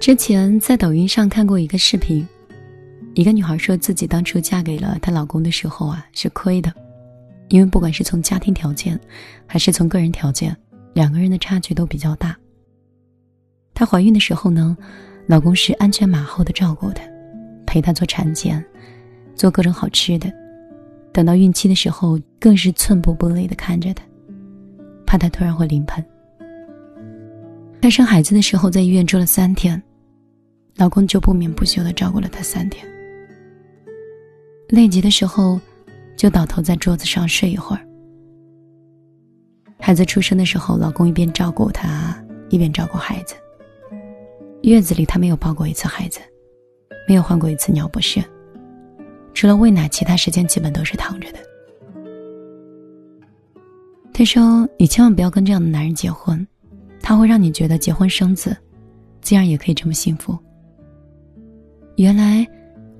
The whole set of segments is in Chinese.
之前在抖音上看过一个视频，一个女孩说自己当初嫁给了她老公的时候啊是亏的，因为不管是从家庭条件，还是从个人条件，两个人的差距都比较大。她怀孕的时候呢，老公是鞍前马后的照顾她，陪她做产检，做各种好吃的。等到孕期的时候，更是寸步不离的看着她，怕她突然会临盆。她生孩子的时候在医院住了三天。老公就不眠不休的照顾了她三天，累极的时候，就倒头在桌子上睡一会儿。孩子出生的时候，老公一边照顾她，一边照顾孩子。月子里他没有抱过一次孩子，没有换过一次尿不湿，除了喂奶，其他时间基本都是躺着的。他说：“你千万不要跟这样的男人结婚，他会让你觉得结婚生子，自然也可以这么幸福。”原来，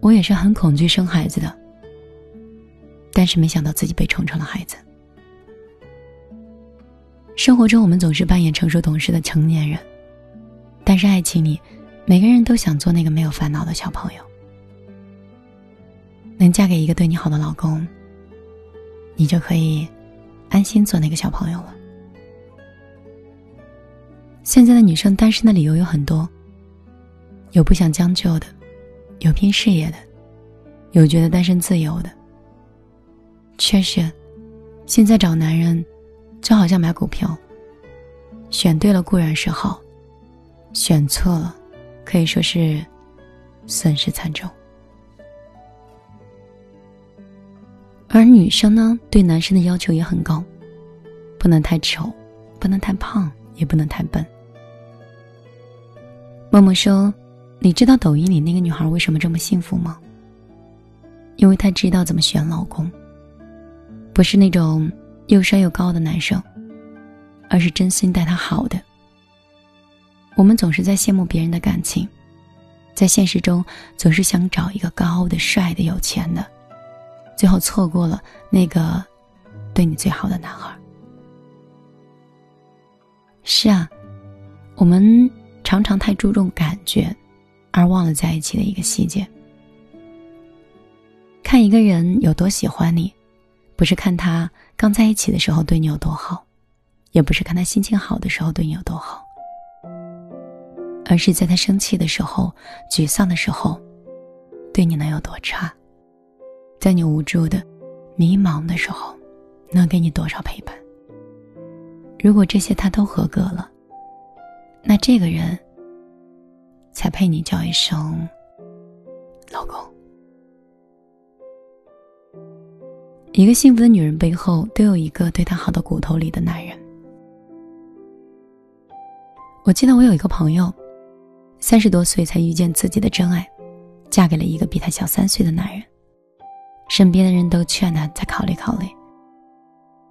我也是很恐惧生孩子的。但是没想到自己被宠成了孩子。生活中，我们总是扮演成熟懂事的成年人，但是爱情里，每个人都想做那个没有烦恼的小朋友。能嫁给一个对你好的老公，你就可以安心做那个小朋友了。现在的女生单身的理由有很多，有不想将就的。有拼事业的，有觉得单身自由的。确实，现在找男人，就好像买股票，选对了固然是好，选错了，可以说是损失惨重。而女生呢，对男生的要求也很高，不能太丑，不能太胖，也不能太笨。默默说。你知道抖音里那个女孩为什么这么幸福吗？因为她知道怎么选老公，不是那种又帅又高的男生，而是真心待她好的。我们总是在羡慕别人的感情，在现实中总是想找一个高的、帅的、有钱的，最后错过了那个对你最好的男孩。是啊，我们常常太注重感觉。而忘了在一起的一个细节。看一个人有多喜欢你，不是看他刚在一起的时候对你有多好，也不是看他心情好的时候对你有多好，而是在他生气的时候、沮丧的时候，对你能有多差，在你无助的、迷茫的时候，能给你多少陪伴。如果这些他都合格了，那这个人。才配你叫一声老公。一个幸福的女人背后都有一个对她好的骨头里的男人。我记得我有一个朋友，三十多岁才遇见自己的真爱，嫁给了一个比她小三岁的男人。身边的人都劝她再考虑考虑，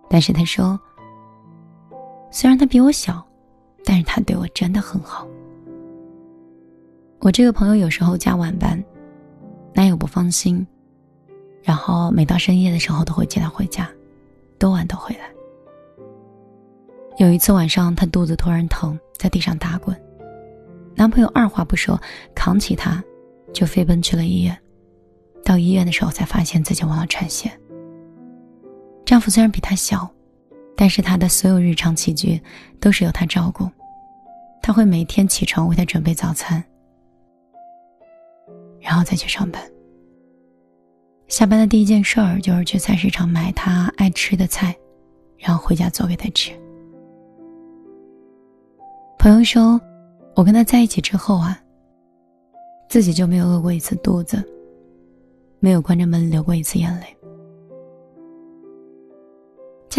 但是她说：“虽然他比我小，但是他对我真的很好。”我这个朋友有时候加晚班，男友不放心，然后每到深夜的时候都会接她回家，多晚都回来。有一次晚上，她肚子突然疼，在地上打滚，男朋友二话不说，扛起她，就飞奔去了医院。到医院的时候，才发现自己忘了穿鞋。丈夫虽然比她小，但是他的所有日常起居都是由他照顾，他会每天起床为他准备早餐。然后再去上班。下班的第一件事儿就是去菜市场买他爱吃的菜，然后回家做给他吃。朋友说，我跟他在一起之后啊，自己就没有饿过一次肚子，没有关着门流过一次眼泪。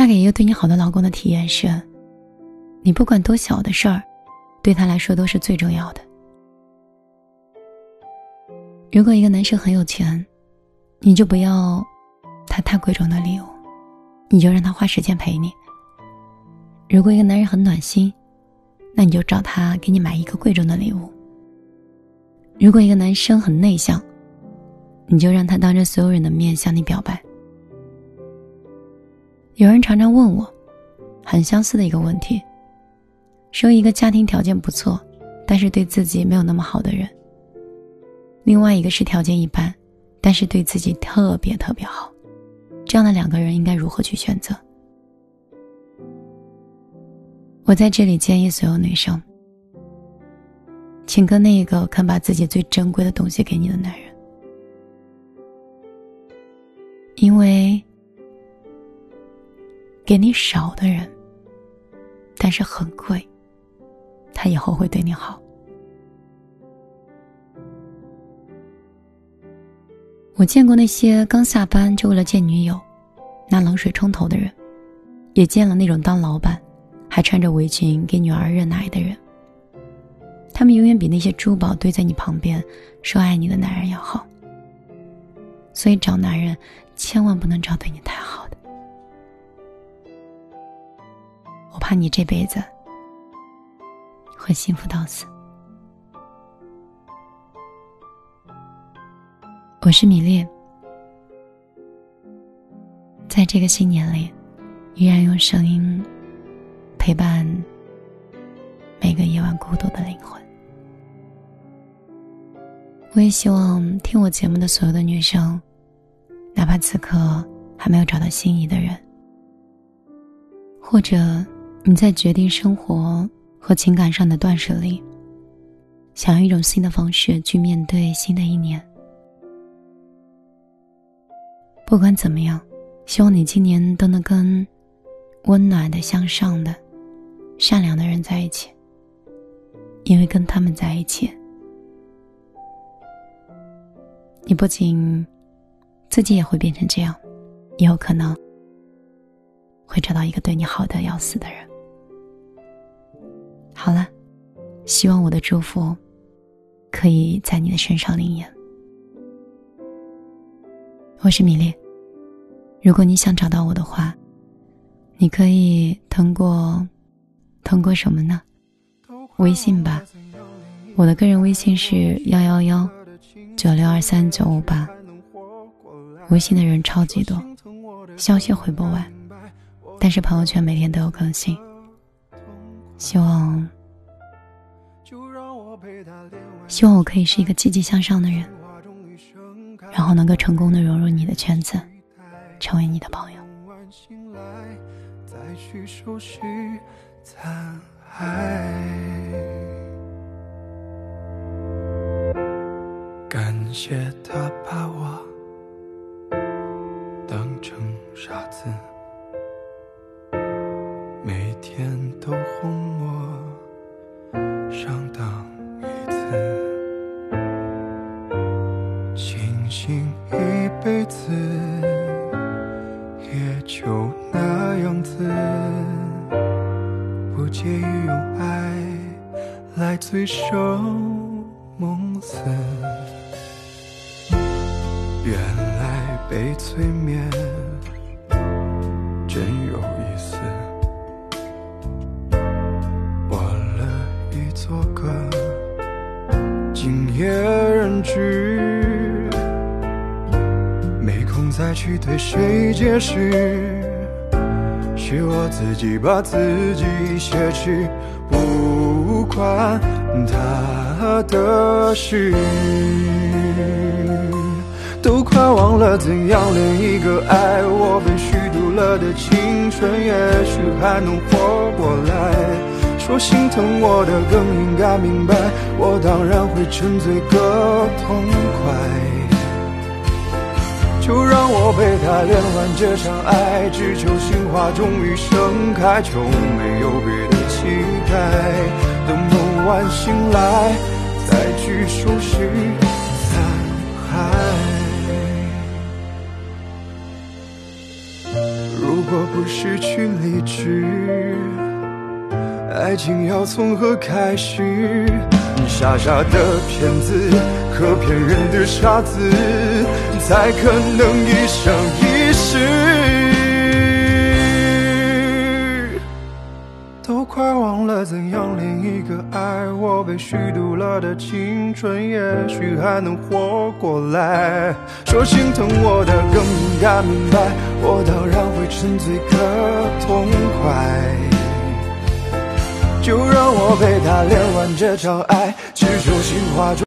给一个对你好的老公的体验是，你不管多小的事儿，对他来说都是最重要的。如果一个男生很有钱，你就不要他太贵重的礼物，你就让他花时间陪你。如果一个男人很暖心，那你就找他给你买一个贵重的礼物。如果一个男生很内向，你就让他当着所有人的面向你表白。有人常常问我，很相似的一个问题：说一个家庭条件不错，但是对自己没有那么好的人；另外一个是条件一般，但是对自己特别特别好。这样的两个人应该如何去选择？我在这里建议所有女生，请跟那个肯把自己最珍贵的东西给你的男人，因为给你少的人，但是很贵，他以后会对你好。我见过那些刚下班就为了见女友，拿冷水冲头的人，也见了那种当老板。还穿着围裙给女儿热奶的人，他们永远比那些珠宝堆在你旁边说爱你的男人要好。所以找男人，千万不能找对你太好我怕你这辈子会幸福到死。我是米粒，在这个新年里，依然用声音。陪伴每个夜晚孤独的灵魂。我也希望听我节目的所有的女生，哪怕此刻还没有找到心仪的人，或者你在决定生活和情感上的断舍离，想要一种新的方式去面对新的一年。不管怎么样，希望你今年都能跟温暖的、向上的。善良的人在一起，因为跟他们在一起，你不仅自己也会变成这样，也有可能会找到一个对你好的要死的人。好了，希望我的祝福可以在你的身上灵验。我是米粒，如果你想找到我的话，你可以通过。通过什么呢？微信吧，我的个人微信是幺幺幺九六二三九五八。微信的人超级多，消息回不完，但是朋友圈每天都有更新。希望，希望我可以是一个积极向上的人，然后能够成功的融入你的圈子，成为你的朋友。感谢他把我当成傻子，样子。介意用爱来醉生梦死，原来被催眠真有意思。我乐意做个今夜人质，没空再去对谁解释。是我自己把自己挟持，不关他的事。都快忘了怎样恋一个爱我被虚度了的青春，也许还能活过来。说心疼我的更应该明白，我当然会沉醉个痛快。就让我陪他恋完这场爱，只求心花终于盛开，就没有别的期待。等梦完醒来，再去收拾残骸。如果不失去理智，爱情要从何开始？傻傻的骗子和骗人的傻子。才可能一生一世，都快忘了怎样恋一个爱我被虚度了的青春，也许还能活过来。说心疼我的更应该明白，我当然会沉醉个痛快。就让我陪他恋完这场爱，只求心花中。